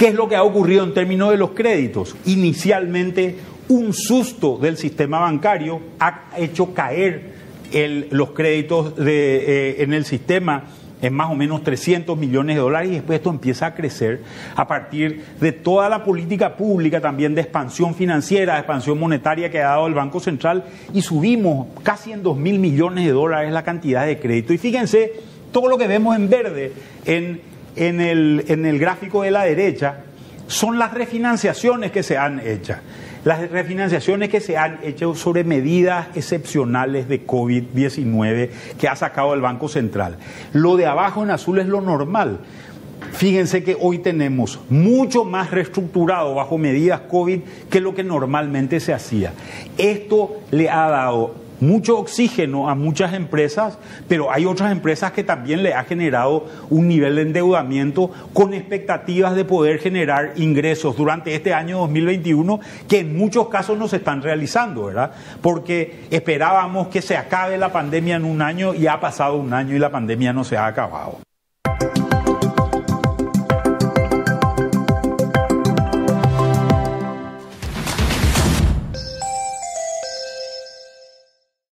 ¿Qué es lo que ha ocurrido en términos de los créditos? Inicialmente, un susto del sistema bancario ha hecho caer los créditos eh, en el sistema en más o menos 300 millones de dólares y después esto empieza a crecer a partir de toda la política pública también de expansión financiera, de expansión monetaria que ha dado el Banco Central y subimos casi en 2 mil millones de dólares la cantidad de crédito. Y fíjense, todo lo que vemos en verde en, en, el, en el gráfico de la derecha son las refinanciaciones que se han hecho las refinanciaciones que se han hecho sobre medidas excepcionales de COVID-19 que ha sacado el Banco Central. Lo de abajo en azul es lo normal. Fíjense que hoy tenemos mucho más reestructurado bajo medidas COVID que lo que normalmente se hacía. Esto le ha dado mucho oxígeno a muchas empresas, pero hay otras empresas que también le ha generado un nivel de endeudamiento con expectativas de poder generar ingresos durante este año 2021 que en muchos casos no se están realizando, ¿verdad? Porque esperábamos que se acabe la pandemia en un año y ha pasado un año y la pandemia no se ha acabado.